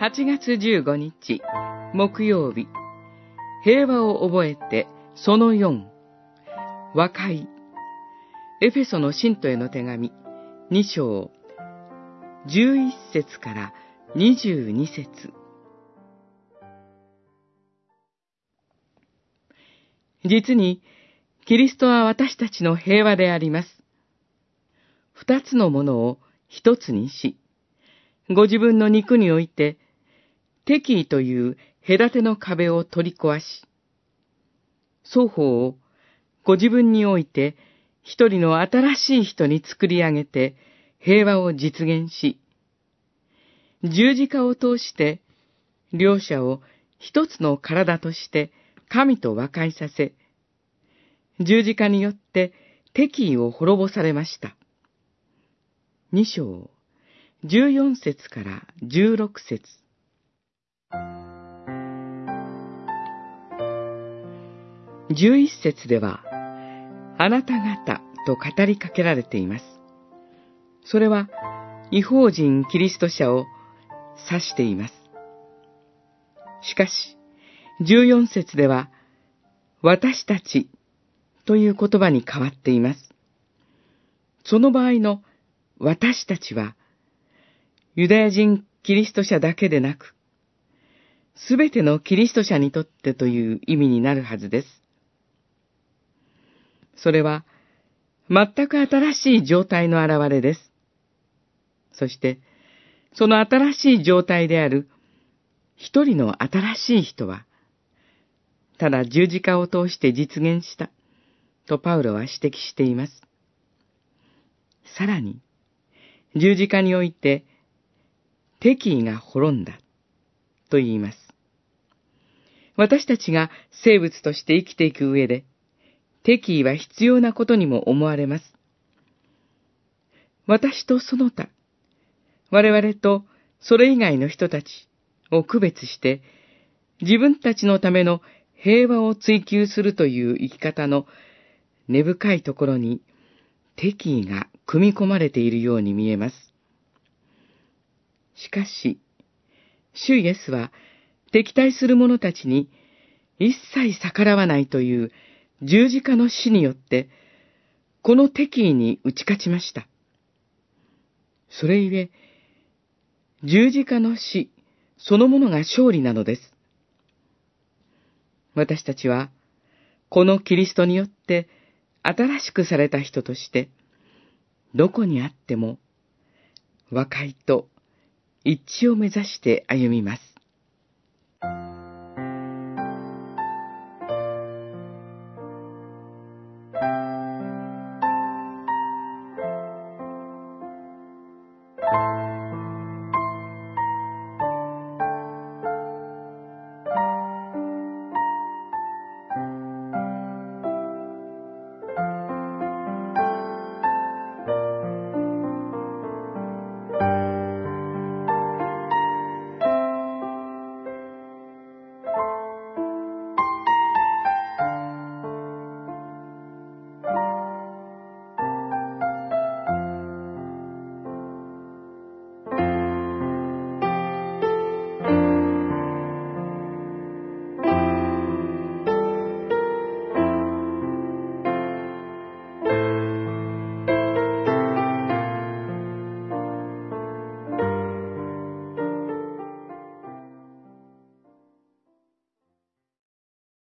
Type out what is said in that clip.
8月15日、木曜日、平和を覚えて、その4、和解、エフェソの信徒への手紙、2章、11節から22節。実に、キリストは私たちの平和であります。二つのものを一つにし、ご自分の肉において、敵意という隔ての壁を取り壊し、双方をご自分において一人の新しい人に作り上げて平和を実現し、十字架を通して両者を一つの体として神と和解させ、十字架によって敵意を滅ぼされました。二章、十四節から十六節十一節では、あなた方と語りかけられています。それは、違法人キリスト者を指しています。しかし、十四節では、私たちという言葉に変わっています。その場合の私たちは、ユダヤ人キリスト者だけでなく、すべてのキリスト者にとってという意味になるはずです。それは、全く新しい状態の現れです。そして、その新しい状態である一人の新しい人は、ただ十字架を通して実現した、とパウロは指摘しています。さらに、十字架において、敵意が滅んだ、と言います。私たちが生物として生きていく上で、敵意は必要なことにも思われます。私とその他、我々とそれ以外の人たちを区別して、自分たちのための平和を追求するという生き方の根深いところに敵意が組み込まれているように見えます。しかし、主イエスは敵対する者たちに一切逆らわないという十字架の死によって、この敵意に打ち勝ちました。それゆえ、十字架の死そのものが勝利なのです。私たちは、このキリストによって新しくされた人として、どこにあっても、和解と一致を目指して歩みます。